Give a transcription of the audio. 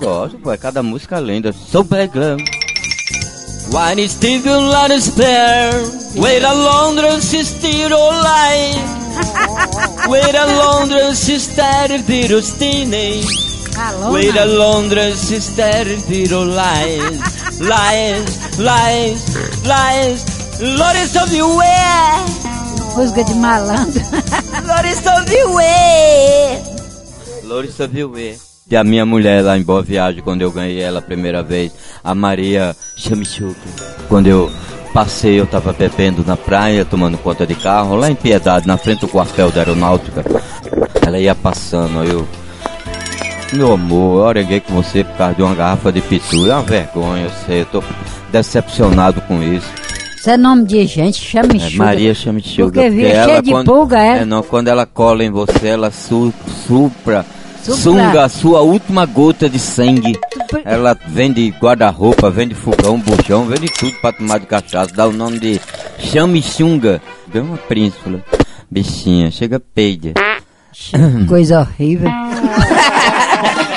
gosto, pô. É cada música lenda. Sou Beglam. Wine Steve let us spare. Wait a Londra sister life. Wait a Londra sister virustine. Wait a Londra sister viro lies. Lies, lies, lies. Loris of you where? Música de malandro. Loris of you where? Loris of you where? E a minha mulher lá em Boa Viagem, quando eu ganhei ela a primeira vez, a Maria Chamichuca. Quando eu passei, eu tava bebendo na praia, tomando conta de carro, lá em Piedade, na frente do quartel da aeronáutica. Ela ia passando, eu. Meu amor, eu oreguei com você por causa de uma garrafa de pitu. É uma vergonha, eu sei, eu tô decepcionado com isso. Isso é nome de gente, chame É, Maria Chamichuca. Porque vinha cheia de pulga, é? É, não, quando ela cola em você, ela su, supra. Sunga sua última gota de sangue. Ela vende guarda-roupa, vende fogão, buchão, vende tudo pra tomar de cachaça. Dá o nome de Chamichunga. Deu uma príncipe. Bichinha, chega peide. Coisa horrível.